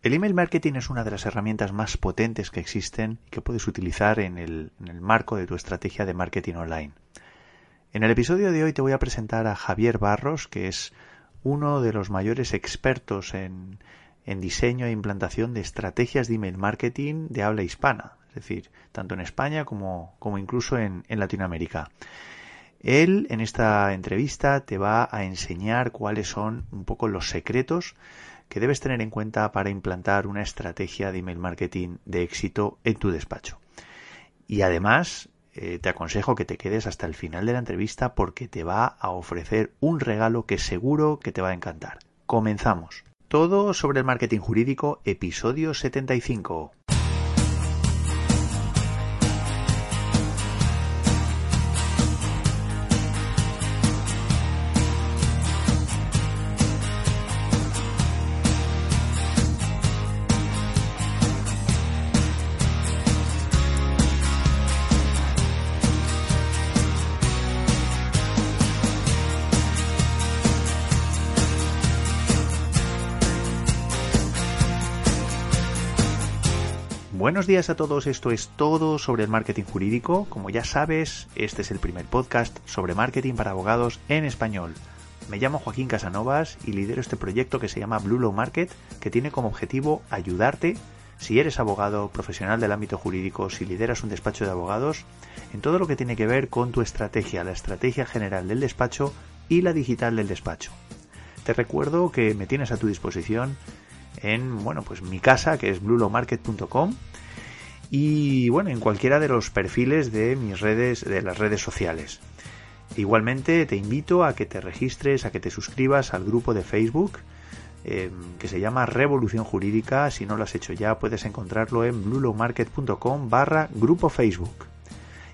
El email marketing es una de las herramientas más potentes que existen y que puedes utilizar en el, marco de tu estrategia de marketing online. En el episodio de hoy te voy a presentar a Javier Barros, que es uno de los mayores expertos en, diseño e implantación de estrategias de email marketing de habla hispana, es decir, tanto en España como, incluso en Latinoamérica. Él en esta entrevista te va a enseñar cuáles son un poco los secretos que debes tener en cuenta para implantar una estrategia de email marketing de éxito en tu despacho. Y además, eh, te aconsejo que te quedes hasta el final de la entrevista porque te va a ofrecer un regalo que seguro que te va a encantar. Comenzamos. Todo sobre el marketing jurídico, episodio 75. Días a todos, esto es todo sobre el marketing jurídico. Como ya sabes, este es el primer podcast sobre marketing para abogados en español. Me llamo Joaquín Casanovas y lidero este proyecto que se llama Blue Law Market, que tiene como objetivo ayudarte, si eres abogado profesional del ámbito jurídico, si lideras un despacho de abogados, en todo lo que tiene que ver con tu estrategia, la estrategia general del despacho y la digital del despacho. Te recuerdo que me tienes a tu disposición en bueno pues mi casa que es bluelowmarket.com y bueno en cualquiera de los perfiles de mis redes de las redes sociales. Igualmente te invito a que te registres a que te suscribas al grupo de Facebook em, que se llama Revolución Jurídica. Si no lo has hecho ya puedes encontrarlo en bluelowmarket.com barra grupo Facebook.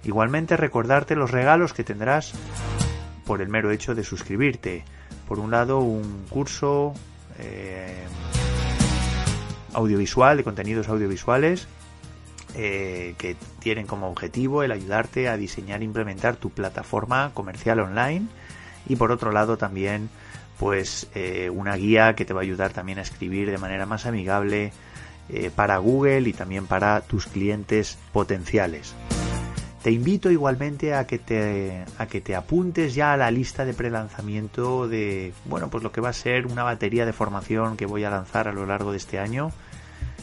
Igualmente recordarte los regalos que tendrás por el mero hecho de suscribirte. Por un lado un curso eh, audiovisual, de contenidos audiovisuales, eh, que tienen como objetivo el ayudarte a diseñar e implementar tu plataforma comercial online y por otro lado también pues eh, una guía que te va a ayudar también a escribir de manera más amigable eh, para Google y también para tus clientes potenciales. Te invito igualmente a que te, a que te apuntes ya a la lista de prelanzamiento de, bueno, pues lo que va a ser una batería de formación que voy a lanzar a lo largo de este año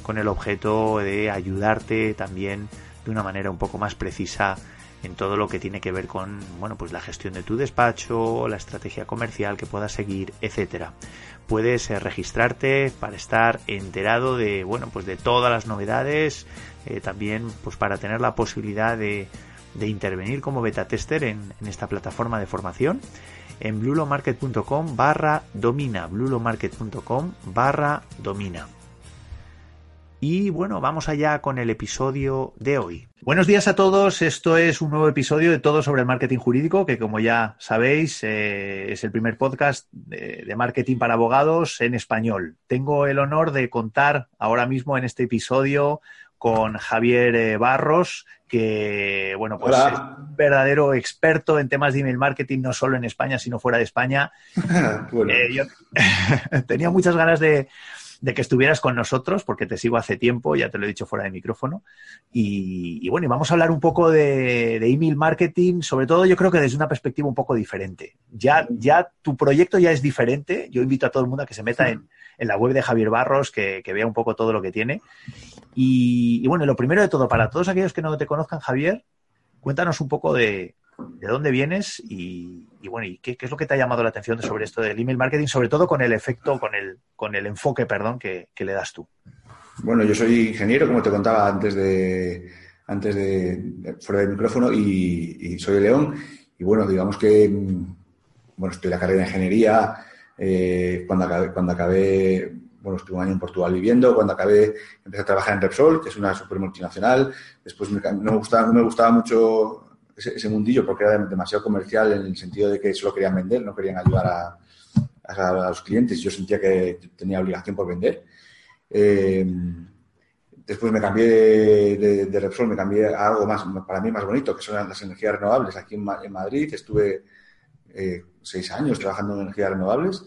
con el objeto de ayudarte también de una manera un poco más precisa en todo lo que tiene que ver con bueno pues la gestión de tu despacho, la estrategia comercial que puedas seguir, etcétera. Puedes eh, registrarte para estar enterado de bueno pues de todas las novedades, eh, también pues para tener la posibilidad de de intervenir como beta tester en, esta plataforma de formación en blulomarket.com barra domina, blulomarket.com barra domina. Y bueno, vamos allá con el episodio de hoy. Buenos días a todos, esto es un nuevo episodio de Todo sobre el Marketing Jurídico, que como ya sabéis eh, es el primer podcast de, marketing para abogados en español. Tengo el honor de contar ahora mismo en este episodio con Javier eh, Barros, que bueno, pues es un verdadero experto en temas de email marketing, no solo en España, sino fuera de España. Eh, yo tenía muchas ganas de, que estuvieras con nosotros, porque te sigo hace tiempo, ya te lo he dicho fuera de micrófono. Y, bueno, y vamos a hablar un poco de, email marketing, sobre todo yo creo que desde una perspectiva un poco diferente. Ya, ya tu proyecto ya es diferente. Yo invito a todo el mundo a que se meta en, en la web de Javier Barros, que, vea un poco todo lo que tiene. Y, bueno, lo primero de todo, para todos aquellos que no te conozcan, Javier, cuéntanos un poco de, dónde vienes y, bueno, y qué, es lo que te ha llamado la atención sobre esto del email marketing, sobre todo con el efecto, con el, con el enfoque, perdón, que, le das tú. Bueno, yo soy ingeniero, como te contaba antes de, antes de, fuera del micrófono, y, soy de León. Y bueno, digamos que, bueno, en la carrera de ingeniería, eh, cuando acabé, cuando acabé bueno, estuve un año en Portugal viviendo. Cuando acabé, empecé a trabajar en Repsol, que es una super multinacional. Después me, no me gustaba, no me gustaba mucho ese, mundillo porque era demasiado comercial en el sentido de que solo querían vender, no querían ayudar a, a, los clientes. Yo sentía que tenía obligación por vender. Eh, después me cambié de, de, Repsol, me cambié a algo más, para mí más bonito, que son las energías renovables. Aquí en, Madrid estuve eh, seis años trabajando en energías renovables.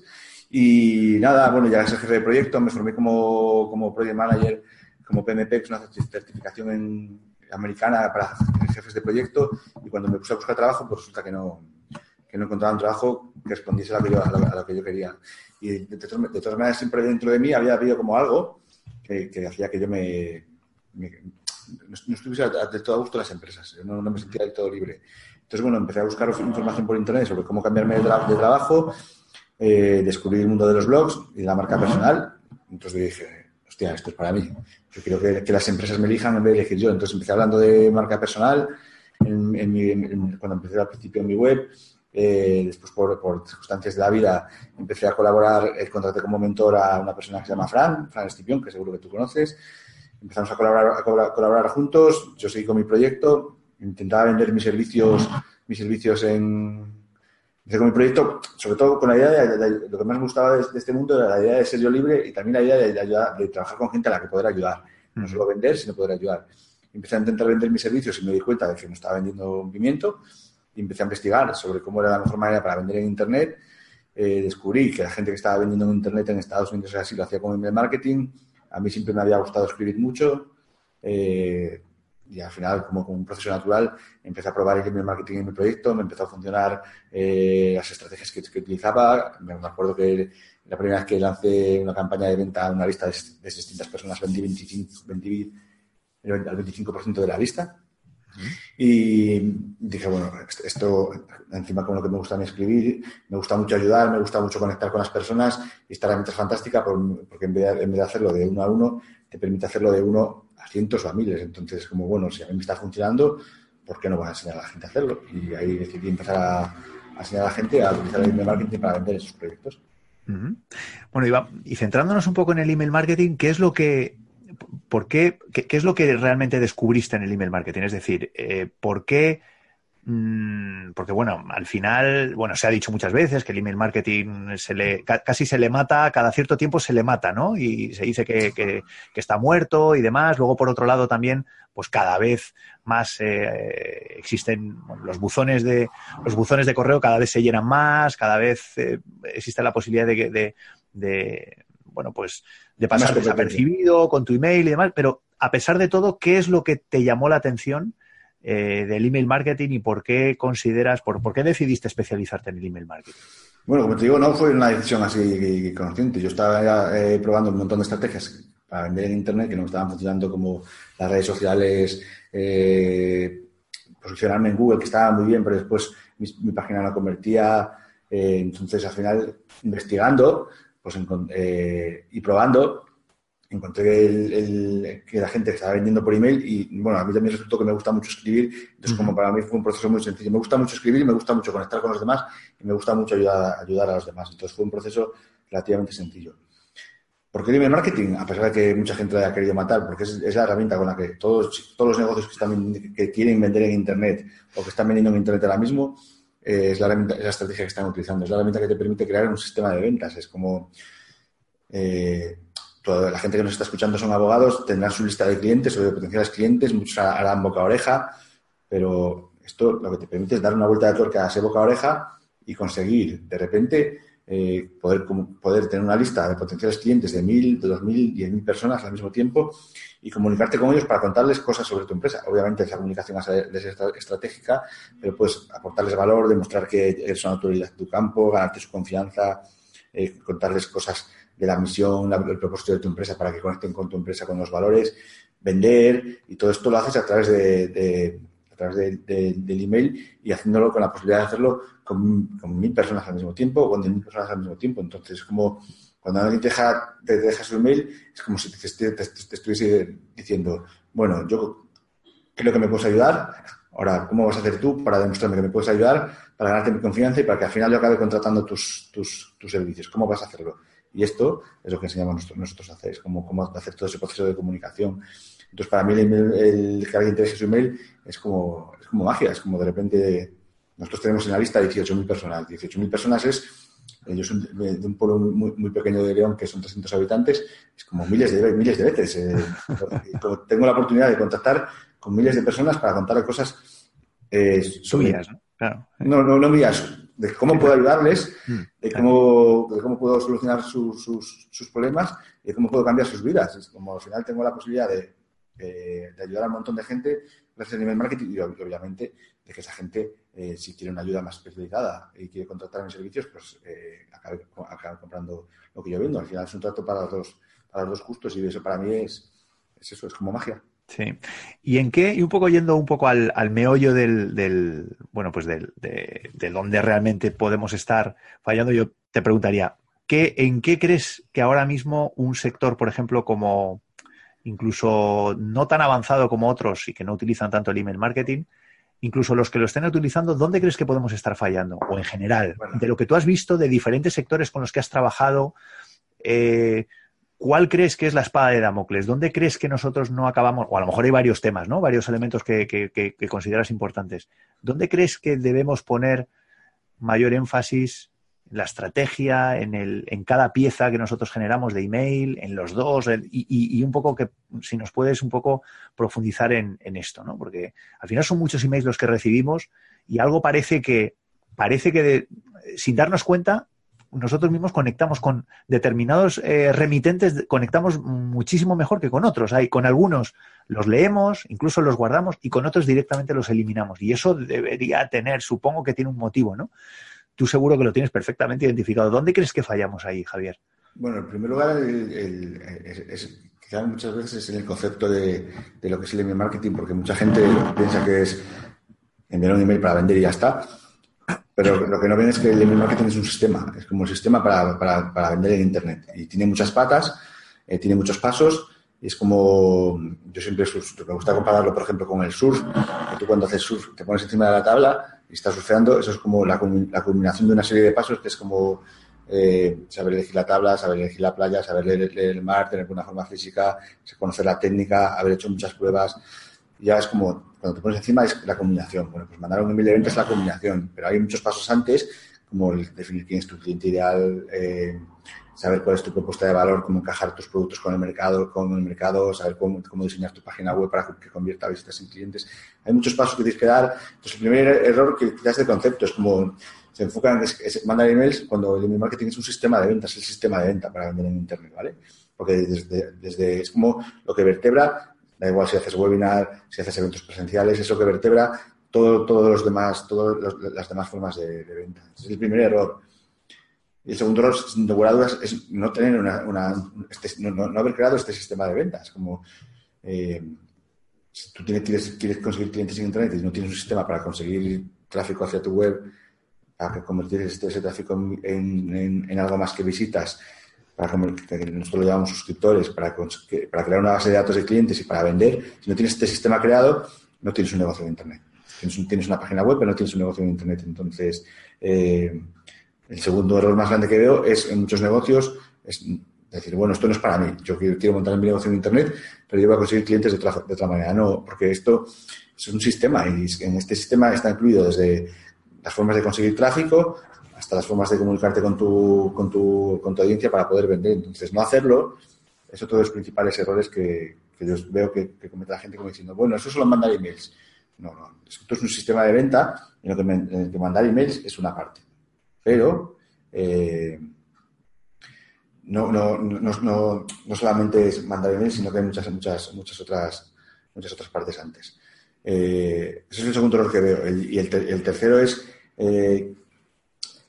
Y nada, bueno, ya es jefe de proyecto, me formé como, como Project Manager, como PMP, que es una certificación en, americana para jefes de proyecto. Y cuando me puse a buscar trabajo, pues resulta que no, que no encontraba un trabajo que respondiese a lo que yo, a lo, que yo quería. Y de, todas maneras, siempre dentro de mí había habido como algo que, que hacía que yo me, no, estuviese del todo a gusto las empresas, no, no, me sentía del todo libre. Entonces, bueno, empecé a buscar información por internet sobre cómo cambiarme de, de trabajo eh, descubrí el mundo de los blogs y de la marca personal. Entonces dije, esto es para mí. Yo quiero que, las empresas me elijan en vez de elegir yo. Entonces empecé hablando de marca personal cuando empecé al principio en mi web. Eh, después, por, circunstancias de la vida, empecé a colaborar, eh, contraté como mentor a una persona que se llama Fran, Fran Estipión, que seguro que tú conoces. Empezamos a colaborar, a colaborar juntos, yo seguí con mi proyecto, intentaba vender mis servicios, mis servicios en, Hice con mi proyecto, sobre todo con la idea de, lo que más me gustaba de, este mundo era la idea de ser yo libre y también la idea de, ayudar, de trabajar con gente a la que poder ayudar. No solo vender, sino poder ayudar. Empecé a intentar vender mis servicios y me di cuenta de que no estaba vendiendo un pimiento y empecé a investigar sobre cómo era la mejor manera para vender en Internet. Eh, descubrí que la gente que estaba vendiendo en Internet en Estados Unidos así, lo hacía con email marketing. A mí siempre me había gustado escribir mucho. Eh, y al final, como, un proceso natural, empecé a probar el marketing en mi proyecto, me empezó a funcionar eh, las estrategias que, utilizaba. Me acuerdo que la primera vez que lancé una campaña de venta a una lista de, distintas personas, vendí, 25, vendí al 25% de la lista. Y dije, bueno, esto encima con lo que me gusta escribir, me gusta mucho ayudar, me gusta mucho conectar con las personas y esta herramienta es fantástica porque en vez, de, en vez de hacerlo de uno a uno, te permite hacerlo de uno cientos o a miles. Entonces, como bueno, si a mí me está funcionando, ¿por qué no voy a enseñar a la gente a hacerlo? Y ahí decidí empezar a, enseñar a la gente a utilizar el email marketing para vender esos proyectos. Bueno, y centrándonos un poco en el email marketing, ¿qué es lo que ¿por qué, qué, es lo que realmente descubriste en el email marketing? Es decir, eh, ¿por qué? Mm, porque bueno, al final, bueno, se ha dicho muchas veces que el email marketing se le, casi se le mata, cada cierto tiempo se le mata, ¿no? Y se dice que, está muerto y demás. Luego, por otro lado, también, pues cada vez más eh, existen los buzones de los buzones de correo cada vez se llenan más, cada vez eh, existe la posibilidad de, de bueno, pues de pasar desapercibido con tu email y demás, pero a pesar de todo, ¿qué es lo que te llamó la atención eh, del email marketing y por qué consideras, por, por qué decidiste especializarte en el email marketing? Bueno, como te digo, no fue una decisión así consciente. Yo estaba eh, probando un montón de estrategias para vender en Internet que no estaban funcionando como las redes sociales, eh, posicionarme en Google, que estaba muy bien, pero después mi, página no convertía. entonces, al final, investigando, pues, y probando, encontré que la gente estaba vendiendo por email y bueno, a mí también resultó que me gusta mucho escribir, entonces como para mí fue un proceso muy sencillo. Me gusta mucho escribir, me gusta mucho conectar con los demás y me gusta mucho ayudar, ayudar a los demás. Entonces fue un proceso relativamente sencillo. ¿Por qué el email marketing? A pesar de que mucha gente lo haya querido matar, porque es, la herramienta con la que todos, todos los negocios que, están, que quieren vender en Internet o que están vendiendo en Internet ahora mismo eh, es, la estrategia que están utilizando. Es la herramienta que te permite crear un sistema de ventas. Es como eh, toda la gente que nos está escuchando son abogados, tendrán su lista de clientes o de potenciales clientes, muchos harán boca a oreja, pero esto lo que te permite es dar una vuelta de tuerca a ese boca a oreja y conseguir de repente eh, poder, poder tener una lista de potenciales clientes de mil, de dos mil, diez mil personas al mismo tiempo y comunicarte con ellos para contarles cosas sobre tu empresa. Obviamente esa comunicación es estratégica, pero puedes aportarles valor, demostrar que eres una autoridad en tu campo, ganarte su confianza, eh, contarles cosas de la misión, el propósito de tu empresa para que conecten con tu empresa, con los valores, vender y todo esto lo haces a través de a través del email y haciéndolo con la posibilidad de hacerlo con, mil personas al mismo tiempo o con mil personas al mismo tiempo. Entonces, como cuando alguien te deja, te su email, es como si te, estuviese diciendo, bueno, yo creo que me puedes ayudar, ahora, ¿cómo vas a hacer tú para demostrarme que me puedes ayudar, para ganarte mi confianza y para que al final yo acabe contratando tus, tus, tus servicios? ¿Cómo vas a hacerlo? Y esto es lo que enseñamos nosotros, a hacer, es como cómo hacer todo ese proceso de comunicación. Entonces, para mí el, que alguien entregue su email es como, es como magia, es como de repente nosotros tenemos en la lista 18.000 personas. 18.000 personas es, yo soy de un pueblo muy, muy, pequeño de León, que son 300 habitantes, es como miles de, miles de veces. Eh, tengo la oportunidad de contactar con miles de personas para contar cosas eh, suyas, ¿no? Claro. No, no, no mías, de cómo puedo ayudarles, mm, de cómo, de cómo puedo solucionar sus, sus, sus, problemas y de cómo puedo cambiar sus vidas. Es como al final tengo la posibilidad de, de ayudar a un montón de gente gracias a nivel marketing y obviamente de que esa gente, eh, si quiere una ayuda más especializada y quiere contratar mis servicios, pues eh, acabe, comprando lo que yo vendo. Al final es un trato para los dos, para los dos justos y eso para mí es, es eso, es como magia. Sí. ¿Y en qué, y un poco yendo un poco al, al meollo del, del, bueno, pues del, de, de dónde realmente podemos estar fallando, yo te preguntaría, ¿qué, ¿en qué crees que ahora mismo un sector, por ejemplo, como incluso no tan avanzado como otros y que no utilizan tanto el email marketing, incluso los que lo estén utilizando, ¿dónde crees que podemos estar fallando? O en general, de lo que tú has visto de diferentes sectores con los que has trabajado, eh, ¿cuál crees que es la espada de Damocles? ¿Dónde crees que nosotros no acabamos? O a lo mejor hay varios temas, ¿no? Varios elementos que, consideras importantes. ¿Dónde crees que debemos poner mayor énfasis la estrategia, en, el, en cada pieza que nosotros generamos de email, en los dos, y, un poco que, si nos puedes un poco profundizar en, esto, ¿no? Porque al final son muchos emails los que recibimos y algo parece que, parece que sin darnos cuenta, nosotros mismos conectamos con determinados eh, remitentes, conectamos muchísimo mejor que con otros. Hay, con algunos los leemos, incluso los guardamos y con otros directamente los eliminamos. Y eso debería tener, supongo que tiene un motivo, ¿no? tú seguro que lo tienes perfectamente identificado. ¿Dónde crees que fallamos ahí, Javier? Bueno, en primer lugar, quizás muchas veces es en el concepto de, lo que es el email marketing, porque mucha gente piensa que es enviar un email para vender y ya está. Pero lo que no ven es que el email marketing es un sistema, es como un sistema para, vender en Internet. Y tiene muchas patas, eh, tiene muchos pasos, y es como, yo siempre me gusta compararlo, por ejemplo, con el surf, que tú cuando haces surf te pones encima de la tabla y estás surfeando, eso es como la, culminación de una serie de pasos que es como eh, saber elegir la tabla, saber elegir la playa, saber leer, el mar, tener una forma física, conocer la técnica, haber hecho muchas pruebas. Ya es como, cuando te pones encima es la combinación. Bueno, pues mandar un email de venta es la combinación, pero hay muchos pasos antes, como el definir quién es tu cliente ideal, eh, saber cuál es tu propuesta de valor, cómo encajar tus productos con el mercado, con el mercado, saber cómo, cómo diseñar tu página web para que convierta visitas en clientes. Hay muchos pasos que tienes que dar. Entonces, el primer error que das de concepto es como se enfocan en mandar emails cuando el email marketing es un sistema de ventas, es el sistema de venta para vender en Internet, ¿vale? Porque desde, desde es como lo que vertebra, da igual si haces webinar, si haces eventos presenciales, es lo que vertebra todo, todos los demás, todas las demás formas de, venta. es el primer error. Y el segundo error, sin lugar dudas, es no tener una, este, no, haber creado este sistema de ventas. Como eh, si tú tienes, quieres, conseguir clientes en Internet y no tienes un sistema para conseguir tráfico hacia tu web, para convertir este, ese tráfico en, algo más que visitas, para que nosotros lo llamamos suscriptores, para, para crear una base de datos de clientes y para vender, si no tienes este sistema creado, no tienes un negocio en Internet. Tienes, tienes una página web, pero no tienes un negocio en Internet. Entonces, eh, el segundo error más grande que veo es en muchos negocios es decir, bueno, esto no es para mí, yo quiero, montar mi negocio en Internet, pero yo voy a conseguir clientes de otra, de otra manera. No, porque esto es un sistema y en este sistema está incluido desde las formas de conseguir tráfico hasta las formas de comunicarte con tu, con tu, con tu audiencia para poder vender. Entonces, no hacerlo es otro de los principales errores que, yo veo que, comete la gente como diciendo, bueno, eso solo mandar emails. No, no, esto es un sistema de venta en lo que, en el que mandar emails es una parte pero eh, no, no, no, no, solamente es mandar email, sino que hay muchas, muchas, muchas, otras, muchas otras partes antes. Eh, ese es el segundo error que veo. y el, tercero es, eh,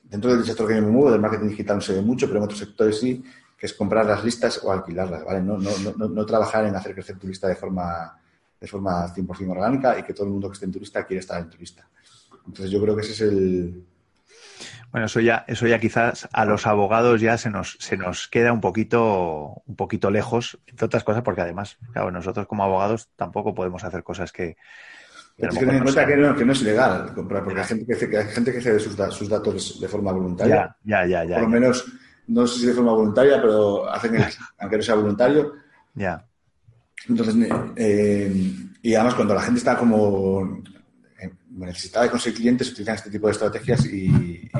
dentro del sector que yo me muevo, del marketing digital no se ve mucho, pero en otros sectores sí, que es comprar las listas o alquilarlas, ¿vale? No, no, no, no trabajar en hacer crecer tu lista de forma, de forma 100% orgánica y que todo el mundo que esté en tu lista quiere estar en tu lista. Entonces yo creo que ese es el, bueno, eso ya, eso ya quizás a los abogados ya se nos, se nos queda un poquito, un poquito lejos, entre otras cosas, porque además, claro, nosotros como abogados tampoco podemos hacer cosas que. Que tener en cuenta que, no, es ilegal comprar, porque hay gente que, hay gente que cede sus, sus datos de forma voluntaria. Ya, ya, ya. Por lo menos no sé si de forma voluntaria, pero hacen aunque no sea voluntario. Ya. Entonces, eh, y además cuando la gente está como necesitada de conseguir clientes, utilizan este tipo de estrategias y,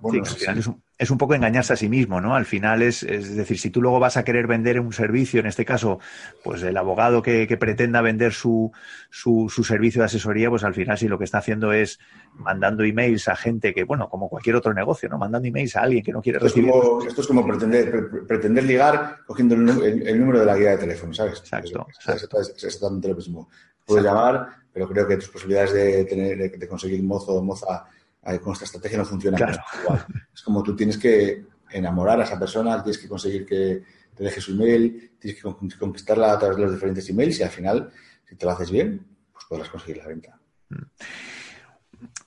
bueno, final es un, es un, poco engañarse a sí mismo, ¿no? Al final es, es decir, si tú luego vas a querer vender un servicio, en este caso, pues el abogado que, que pretenda vender su, su, su, servicio de asesoría, pues al final sí lo que está haciendo es mandando emails a gente que, bueno, como cualquier otro negocio, ¿no? Mandando emails a alguien que no quiere esto recibir. Es como, esto es como pretender, pretender ligar cogiendo el, el, número de la guía de teléfono, ¿sabes? Exacto. Es, es exactamente lo mismo. Puedes llamar, pero creo que tus posibilidades de, tener, de, conseguir mozo o moza con esta estrategia no claro. igual. Es como tú tienes que enamorar a esa persona, tienes que conseguir que te deje su email, tienes que conquistarla a través de los diferentes emails y al final, si te lo haces bien, pues podrás conseguir la venta.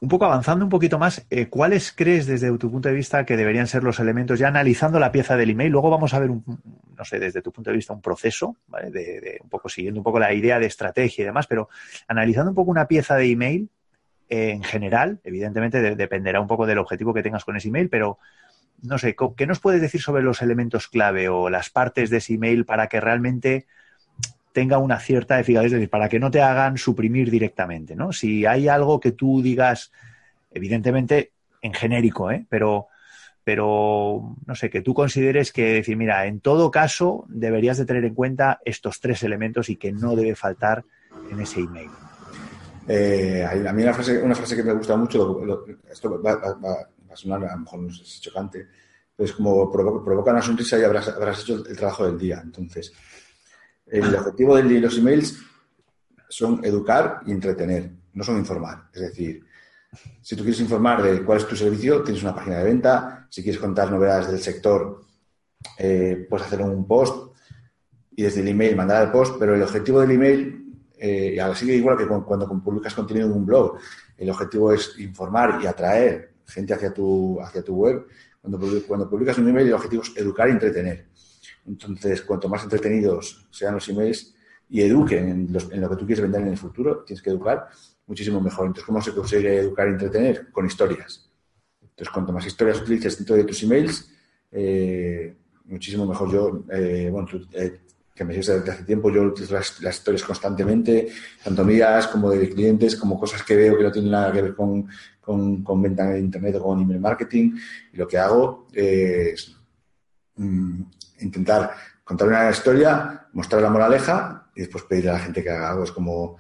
Un poco avanzando un poquito más, eh, ¿cuáles crees desde tu punto de vista que deberían ser los elementos, ya analizando la pieza del email? Luego vamos a ver, un, no sé, desde tu punto de vista, un proceso, ¿vale? de, de, un poco siguiendo un poco la idea de estrategia y demás, pero analizando un poco una pieza de email en general, evidentemente de, dependerá un poco del objetivo que tengas con ese email, pero no sé, ¿qué nos puedes decir sobre los elementos clave o las partes de ese email para que realmente tenga una cierta eficacia, es decir, para que no te hagan suprimir directamente, ¿no? Si hay algo que tú digas, evidentemente en genérico, ¿eh? Pero, pero no sé, que tú consideres que decir, mira, en todo caso deberías de tener en cuenta estos tres elementos y que no debe faltar en ese email. Eh, a mí una frase, una frase que me gusta mucho, esto va, a sonar, a lo mejor es chocante, pero es como provoca, una sonrisa y habrás, hecho el trabajo del día. Entonces, el objetivo de los emails son educar y entretener, no son informar. Es decir, si tú quieres informar de cuál es tu servicio, tienes una página de venta. Si quieres contar novedades del sector, eh, puedes hacer un post y desde el email mandar el post, pero el objetivo del email, eh, ahora sigue igual que cuando publicas contenido en un blog, el objetivo es informar y atraer gente hacia tu, hacia tu web. Cuando, cuando publicas un email, el objetivo es educar y entretener. Entonces, cuanto más entretenidos sean los emails y eduquen en, los, en, lo que tú quieres vender en el futuro, tienes que educar muchísimo mejor. Entonces, ¿cómo se consigue educar y entretener? Con historias. Entonces, cuanto más historias utilices dentro de tus emails, eh, muchísimo mejor. Yo, eh, bueno, tú, eh, que me sigues desde hace tiempo, yo utilizo las, historias constantemente, tanto mías como de clientes, como cosas que veo que no tienen nada que ver con, con, con de internet o con email marketing. Y lo que hago es mmm, intentar contar una historia, mostrar la moraleja y después pedirle a la gente que haga algo. Es como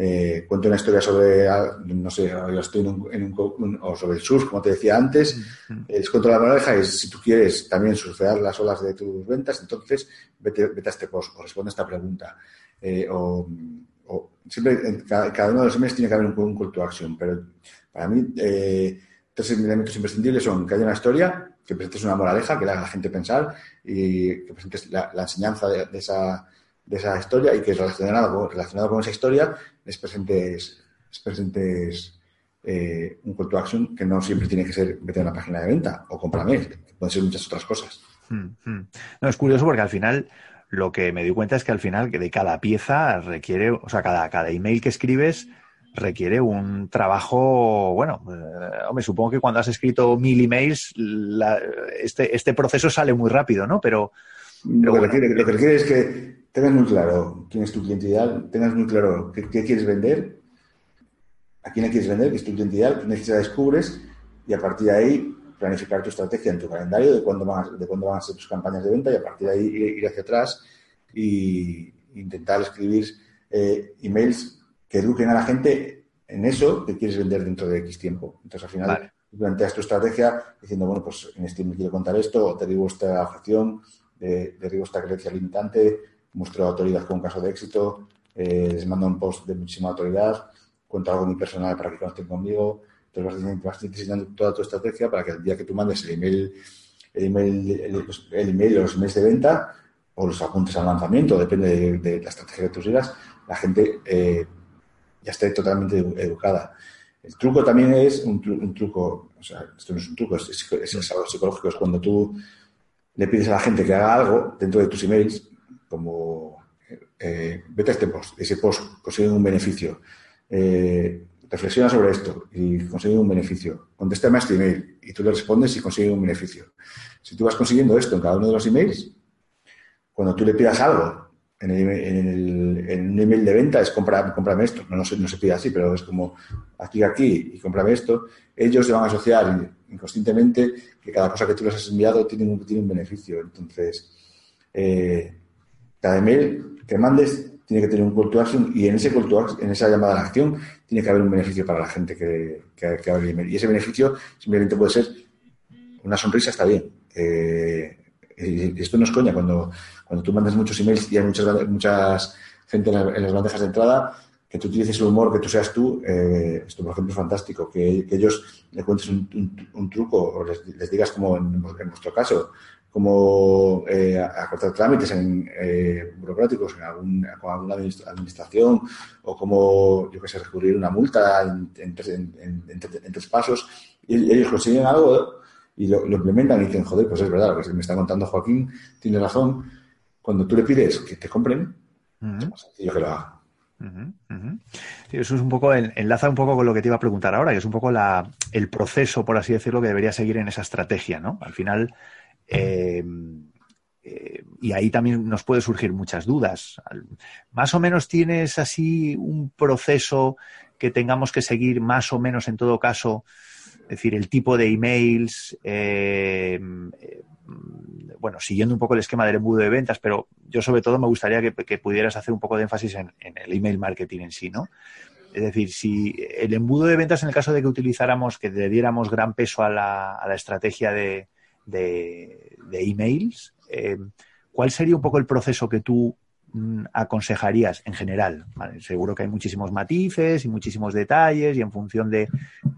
eh, cuento una historia sobre, no sé, yo estoy en un, en un, o sobre el surf, como te decía antes, uh -huh. les cuento la moraleja y si tú quieres también surfear las olas de tus ventas, entonces vete, vete a este post o responde a esta pregunta. Eh, o, o, siempre, en cada, cada, uno de los emails tiene que haber un, un call to action, pero para mí, eh, tres elementos imprescindibles son que haya una historia, que presentes una moraleja, que le haga a la gente pensar y que presentes la, la enseñanza de, de, esa, de, esa, historia y que relacionado, relacionado con esa historia les presentes, les presentes eh, un call to action que no siempre tiene que ser vete a una página de venta o cómprame, pueden ser muchas otras cosas. Hmm, hmm. No, es curioso porque al final lo que me di cuenta es que al final de cada pieza requiere, o sea, cada, cada email que escribes requiere un trabajo, bueno, eh, hombre, supongo que cuando has escrito mil emails, la, este, este proceso sale muy rápido, ¿no? Pero, pero lo, que bueno. requiere, lo, que requiere, es que tengas muy claro quién es tu cliente ideal, tengas muy claro qué, qué, quieres vender, a quién le quieres vender, qué es tu cliente ideal, qué necesidad descubres y a partir de ahí planificar tu estrategia en tu calendario de cuándo van a, de cuándo van a ser tus campañas de venta y a partir de ahí ir, hacia atrás e intentar escribir eh, emails que eduquen a la gente en eso que quieres vender dentro de X tiempo. Entonces, al final, vale. planteas tu estrategia diciendo, bueno, pues en este me quiero contar esto, o derribo esta objeción, de, derribo esta creencia limitante, muestro autoridad con un caso de éxito, eh, les mando un post de muchísima autoridad, cuento algo muy personal para que conecten conmigo. Entonces, vas, vas diseñando toda tu estrategia para que el día que tú mandes el email, el email, el, el email o los emails de venta, o los apuntes al lanzamiento, depende de, de la estrategia que tú sigas, la gente eh, ya esté totalmente educada. El truco también es un, tru un, truco, o sea, esto no es un truco, es, es, es, algo psicológico, es cuando tú le pides a la gente que haga algo dentro de tus emails, como eh, vete a este post, ese post consigue un beneficio, eh, reflexiona sobre esto y consigue un beneficio. Contéstame a este email y tú le respondes y consigue un beneficio. Si tú vas consiguiendo esto en cada uno de los emails, cuando tú le pidas algo en, un email de venta es compra, cómprame esto. No, no, se, no se pide así, pero es como aquí, aquí y cómprame esto. Ellos se van a asociar inconscientemente que cada cosa que tú les has enviado tiene un, tiene un beneficio. Entonces, eh, cada email que mandes tiene que tener un call to action y en ese call to en esa llamada a la acción, tiene que haber un beneficio para la gente que, que, abre el email. Y ese beneficio simplemente puede ser una sonrisa, está bien. Eh, esto no es coña, cuando, cuando tú mandas muchos emails y hay muchas, muchas gente en, las bandejas de entrada, que tú utilices el humor, que tú seas tú, eh, esto por ejemplo es fantástico, que, ellos le cuentes un, truco o les, digas como en, en, vuestro caso, como eh, acortar trámites en, eh, burocráticos en algún, con alguna administración o como, yo qué sé, recurrir una multa en, en, tres pasos. Y ellos consiguen algo y lo, implementan y dicen, joder, pues es verdad, lo que me está contando Joaquín tiene razón. Cuando tú le pides que te compren, es más sencillo que lo haga. eso es un poco, enlaza un poco con lo que te iba a preguntar ahora, que es un poco la, el proceso, por así decirlo, que debería seguir en esa estrategia, ¿no? Al final, eh, eh, y ahí también nos puede surgir muchas dudas. Más o menos tienes así un proceso que tengamos que seguir más o menos en todo caso, es decir, el tipo de emails, eh, bueno, siguiendo un poco el esquema del embudo de ventas, pero yo sobre todo me gustaría que, pudieras hacer un poco de énfasis en, el email marketing en sí, ¿no? Es decir, si el embudo de ventas, en el caso de que utilizáramos, que le diéramos gran peso a la estrategia de, de, emails, eh, ¿cuál sería un poco el proceso que tú mm, aconsejarías en general? seguro que hay muchísimos matices y muchísimos detalles y en función de...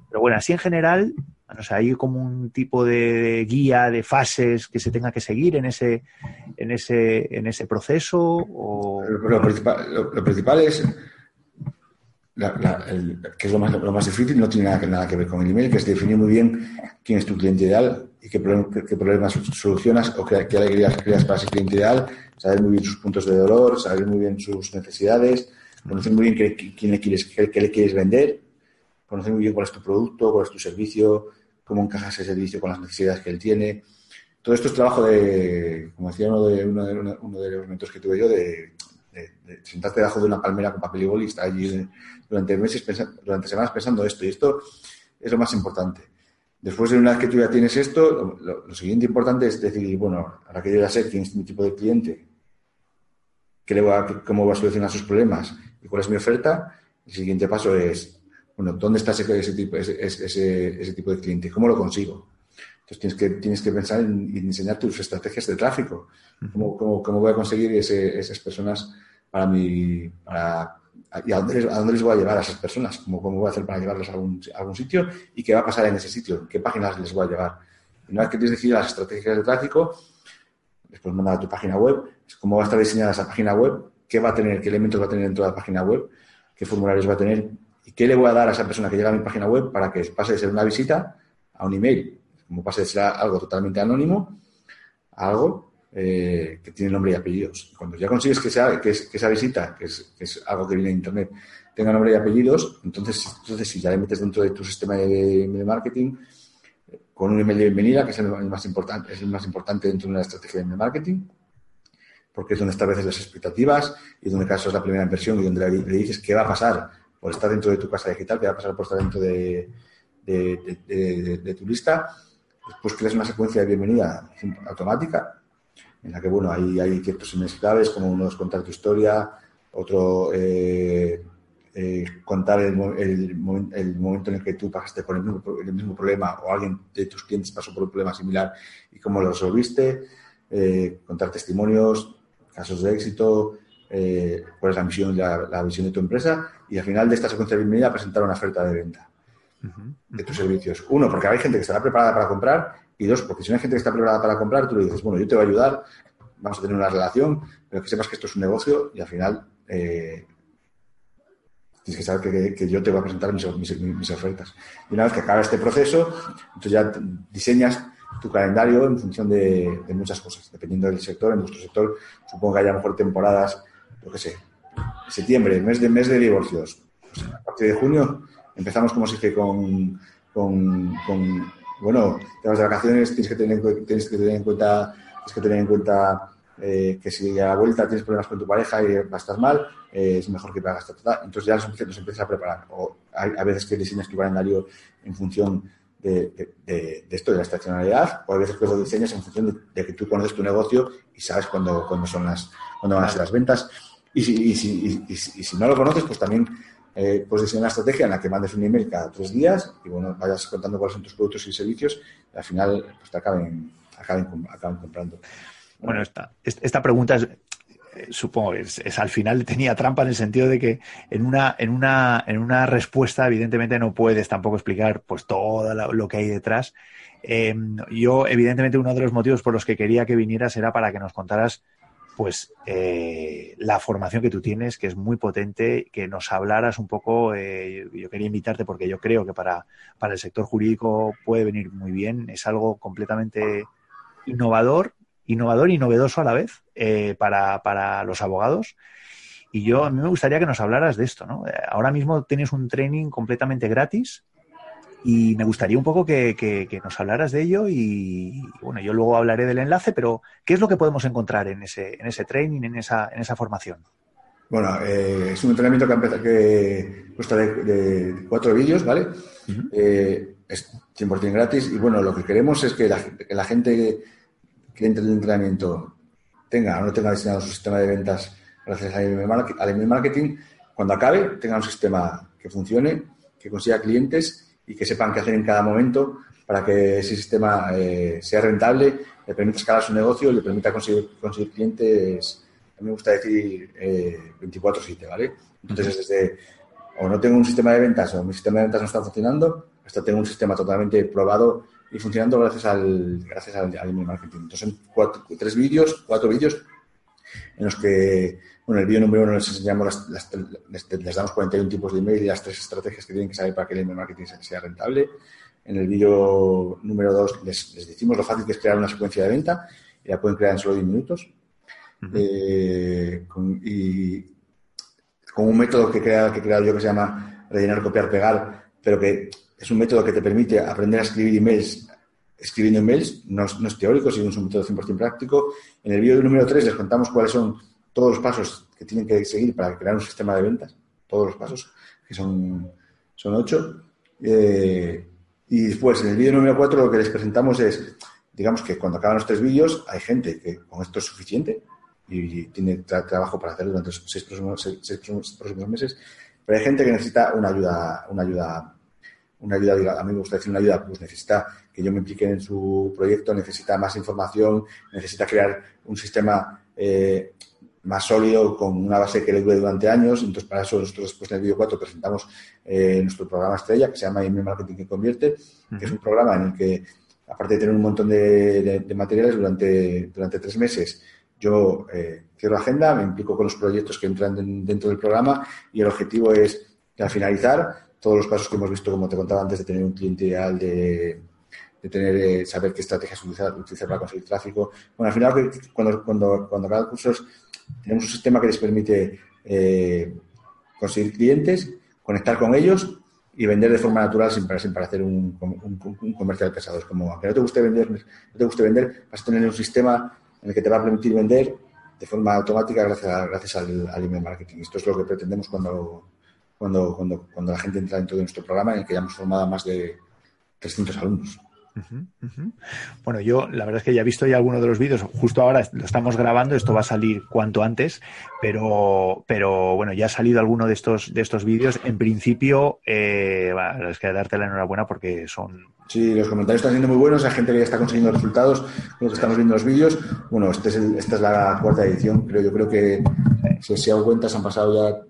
Pero bueno, así en general, o sea, hay como un tipo de guía de fases que se tenga que seguir en ese, en ese, en ese proceso. O... Lo, principal, es que es lo más, lo más difícil, no tiene nada que, nada que ver con el email, que es definir muy bien quién es tu cliente ideal, y qué, problemas solucionas o qué, qué alegrías creas para ese cliente ideal, saber muy bien sus puntos de dolor, saber muy bien sus necesidades, conocer muy bien qué, quién le quieres, qué, le quieres vender, conocer muy bien cuál es tu producto, cuál es tu servicio, cómo encajas ese servicio con las necesidades que él tiene. Todo esto es trabajo de, como decía uno de, uno de, uno de los momentos que tuve yo, de, sentarte debajo de una palmera con papel y boli y estar allí durante meses, durante semanas pensando esto. Y esto es lo más importante. Después de una vez que tú ya tienes esto, lo, siguiente importante es decir, bueno, ahora que yo ya sé quién es mi tipo de cliente, qué le va cómo va a solucionar sus problemas y cuál es mi oferta, el siguiente paso es, bueno, ¿dónde está ese, ese, tipo, ese, ese, tipo de cliente? ¿Cómo lo consigo? Entonces tienes que, tienes que pensar en, diseñar tus estrategias de tráfico. ¿Cómo, cómo, cómo voy a conseguir esas personas para mi, para ¿Y a dónde, les, voy a llevar a esas personas? ¿Cómo, ¿Cómo, voy a hacer para llevarlos a algún, algún, sitio? ¿Y qué va a pasar en ese sitio? ¿Qué páginas les voy a llevar? Una vez que tienes decidido las estrategias de tráfico, después mandar a tu página web, cómo va a estar diseñada esa página web, qué va a tener, qué elementos va a tener dentro de la página web, qué formularios va a tener y qué le voy a dar a esa persona que llega a mi página web para que pase de ser una visita a un email, como pase de ser algo totalmente anónimo a algo eh, que tiene nombre y apellidos. Cuando ya consigues que, sea, que, esa visita, que es, algo que viene de Internet, tenga nombre y apellidos, entonces, entonces si ya le metes dentro de tu sistema de, marketing, con un email de bienvenida, que es el más importante, es el más importante dentro de una estrategia de marketing, porque es donde estableces las expectativas y donde caso es la primera inversión y donde le, dices qué va a pasar por estar dentro de tu casa digital, qué va a pasar por estar dentro de, de tu lista. Después creas una secuencia de bienvenida automática en la que, bueno, hay, ciertos emails claves, como uno es contar tu historia, otro eh, eh, contar el, el, momento en el que tú pasaste por el mismo, problema o alguien de tus clientes pasó por un problema similar y cómo lo resolviste, eh, contar testimonios, casos de éxito, cuál es la misión, la, visión de tu empresa y al final de esta secuencia de bienvenida presentar una oferta de venta de tus servicios. Uno, porque hay gente que estará preparada para comprar y dos, porque si no hay gente que está preparada para comprar, tú le dices, bueno, yo te voy a ayudar, vamos a tener una relación, pero que sepas que esto es un negocio y al final eh, tienes que saber que, yo te voy a presentar mis, ofertas. Y una vez que acaba este proceso, entonces ya diseñas tu calendario en función de, muchas cosas, dependiendo del sector. En nuestro sector, supongo que haya mejor temporadas, yo qué sé, septiembre, mes de mes de divorcios. Pues a partir de junio empezamos como si que con, con, con, bueno, temas de vacaciones, tienes que tener, tienes que tener en cuenta, tienes que tener en cuenta eh, que si a la vuelta tienes problemas con tu pareja y estar mal, eh, es mejor que pagas. Entonces ya nos, nos empiezas a preparar. O hay a veces que diseñas tu calendario en función de, de, esto, de la estacionalidad, o a veces que lo diseñas en función de, que tú conoces tu negocio y sabes cuándo, cuándo son las, cuándo van a ser las ventas. Y si, y si, y, si no lo conoces, pues también eh, puedes diseñar una estrategia en la que mandes un email cada tres días y bueno, vayas contando cuáles son tus productos y servicios y al final pues, te acaben, acaben, acaben comprando. Bueno, esta, esta pregunta es, eh, supongo, es, es, al final tenía trampa en el sentido de que en una, en una, en una respuesta, evidentemente, no puedes tampoco explicar pues todo lo que hay detrás. Eh, yo, evidentemente, uno de los motivos por los que quería que vinieras era para que nos contaras pues eh, la formación que tú tienes, que es muy potente, que nos hablaras un poco, eh, yo quería invitarte porque yo creo que para, para el sector jurídico puede venir muy bien, es algo completamente innovador, innovador y novedoso a la vez eh, para, para los abogados. Y yo, a mí me gustaría que nos hablaras de esto, ¿no? Ahora mismo tienes un training completamente gratis y me gustaría un poco que, nos hablaras de ello y, bueno, yo luego hablaré del enlace, pero ¿qué es lo que podemos encontrar en ese, en ese training, en esa, en esa formación? Bueno, eh, es un entrenamiento que, empezado, que consta de, cuatro vídeos, ¿vale? Eh, es 100% gratis y bueno, lo que queremos es que la, gente que entre el entrenamiento tenga o no tenga diseñado su sistema de ventas gracias al email marketing, cuando acabe tenga un sistema que funcione, que consiga clientes y que sepan qué hacer en cada momento para que ese sistema eh, sea rentable, le permita escalar su negocio, le permita conseguir, conseguir clientes, a mí me gusta decir eh, 24-7, ¿vale? Entonces, desde o no tengo un sistema de ventas o mi sistema de ventas no está funcionando, hasta tengo un sistema totalmente probado y funcionando gracias al gracias al, email marketing. Entonces, son cuatro, tres vídeos, cuatro vídeos en los que bueno, el vídeo número uno les enseñamos, las, les, damos 41 tipos de email y las tres estrategias que tienen que saber para que el email marketing sea rentable. En el vídeo número dos les, decimos lo fácil que es crear una secuencia de venta y la pueden crear en solo 10 minutos. Eh, y con un método que he, creado, que he creado yo que se llama rellenar, copiar, pegar, pero que es un método que te permite aprender a escribir emails escribiendo emails, no, no es teórico, sino es un método 100% práctico. En el vídeo número 3 les contamos cuáles son todos los pasos que tienen que seguir para crear un sistema de ventas, todos los pasos, que son, son ocho. Eh, y después, en el vídeo número cuatro, lo que les presentamos es, digamos que cuando acaban los tres vídeos, hay gente que con esto es suficiente y, tiene trabajo para hacerlo durante los seis próximos, próximos meses, pero hay gente que necesita una ayuda, una ayuda, una ayuda, a mí me gusta decir una ayuda, pues necesita que yo me implique en su proyecto, necesita más información, necesita crear un sistema eh, más sólido, con una base que le dure durante años. Entonces, para eso nosotros después en el vídeo 4 presentamos eh, nuestro programa estrella, que se llama Email Marketing que Convierte, que es un programa en el que, aparte de tener un montón de, materiales durante, durante tres meses, yo eh, cierro agenda, me implico con los proyectos que entran dentro del programa y el objetivo es, al finalizar, todos los pasos que hemos visto, como te contaba antes, de tener un cliente ideal, de tener, eh, saber qué estrategias utilizar, utilizar para conseguir tráfico. Bueno, al final, cuando, cuando, cuando cada cursos tenemos un sistema que les permite eh, conseguir clientes, conectar con ellos y vender de forma natural sin, sin para hacer un, un, comercial pesado. Es como, aunque no te guste vender, no te guste vender, vas a tener un sistema en el que te va a permitir vender de forma automática gracias, gracias al, al, email marketing. Esto es lo que pretendemos cuando, cuando, cuando, cuando la gente entra dentro de nuestro programa en el que ya hemos formado a más de 300 alumnos. Bueno, yo la verdad es que ya he visto ya algunos de los vídeos, justo ahora lo estamos grabando, esto va a salir cuanto antes, pero, pero bueno, ya ha salido alguno de estos, de estos vídeos. En principio, eh, es que darte la enhorabuena porque son... Sí, los comentarios están siendo muy buenos, hay gente que ya está consiguiendo resultados con que estamos viendo los vídeos. Bueno, este es esta es la cuarta edición, creo, yo creo que si se han cuenta, se han pasado ya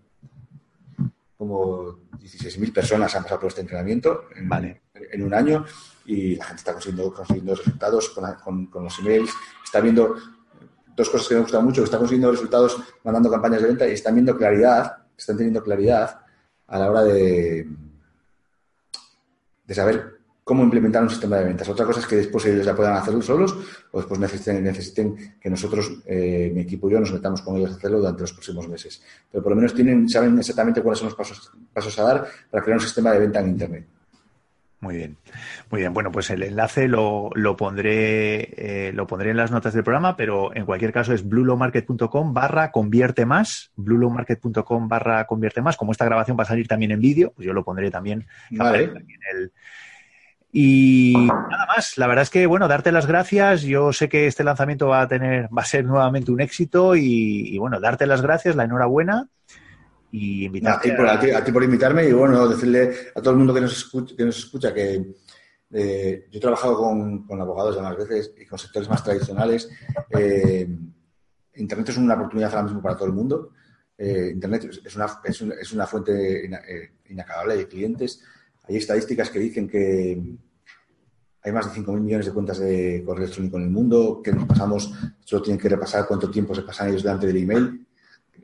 como 16.000 personas han pasado por este entrenamiento vale. en un año y la gente está consiguiendo, consiguiendo resultados con, con, los emails, está viendo dos cosas que me gustan mucho, está consiguiendo resultados mandando campañas de venta y están viendo claridad, están teniendo claridad a la hora de, de saber cómo implementar un sistema de ventas. Otra cosa es que después ellos ya puedan hacerlo solos o después necesiten, necesiten que nosotros, eh, mi equipo y yo, nos metamos con ellos a hacerlo durante los próximos meses. Pero por lo menos tienen, saben exactamente cuáles son los pasos, pasos a dar para crear un sistema de venta en Internet. Muy bien, muy bien. Bueno, pues el enlace lo, lo pondré eh, lo pondré en las notas del programa, pero en cualquier caso es bluelowmarket.com barra convierte más, bluelowmarket.com barra convierte más. Como esta grabación va a salir también en vídeo, pues yo lo pondré también, vale. el, y nada más, la verdad es que, bueno, darte las gracias. Yo sé que este lanzamiento va a tener, va a ser nuevamente un éxito y, bueno, darte las gracias, la enhorabuena y invitarte. a, ti, por invitarme y bueno, decirle a todo el mundo que nos escucha que, nos escucha que eh, yo he trabajado con, con abogados ya más veces y con sectores más tradicionales. Eh, Internet es una oportunidad ahora mismo para todo el mundo. Eh, Internet es una, es una, es una fuente inacabable de clientes hay estadísticas que dicen que hay más de 5.000 millones de cuentas de correo electrónico en el mundo, que nos pasamos, solo tienen que repasar cuánto tiempo se pasan ellos delante del email,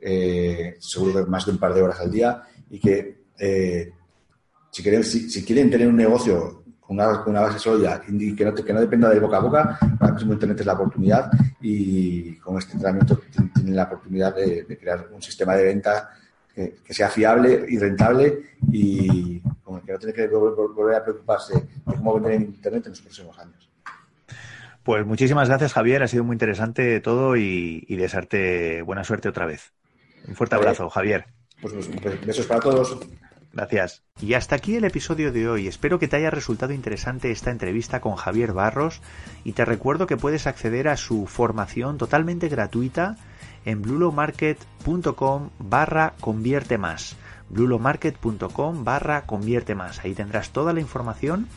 eh, seguro que más de un par de horas al día, y que eh, si, quieren, tener un negocio con una, base sólida y que no, que dependa de boca a boca, ahora mismo Internet es la oportunidad y con este entrenamiento tienen la oportunidad de crear un sistema de venta que, sea fiable y rentable y el que no tiene que volver a preocuparse de cómo vender en Internet en los próximos años. Pues muchísimas gracias, Javier. Ha sido muy interesante todo y, desearte buena suerte otra vez. Un fuerte abrazo, Javier. Pues, pues besos para todos. Gracias. Y hasta aquí el episodio de hoy. Espero que te haya resultado interesante esta entrevista con Javier Barros y te recuerdo que puedes acceder a su formación totalmente gratuita en blulomarket.com barra convierte más. blulomarket.com barra convierte más. Ahí tendrás toda la información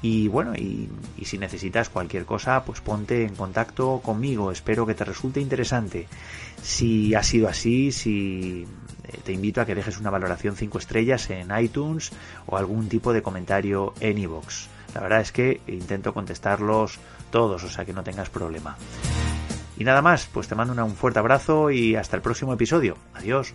y bueno y, si necesitas cualquier cosa pues ponte en contacto conmigo. Espero que te resulte interesante. Si ha sido así si eh, te invito a que dejes una valoración 5 estrellas en iTunes o algún tipo de comentario en iVoox. La verdad es que intento contestarlos todos o sea que no tengas problema y nada más, pues te mando un fuerte abrazo y hasta el próximo episodio. Adiós.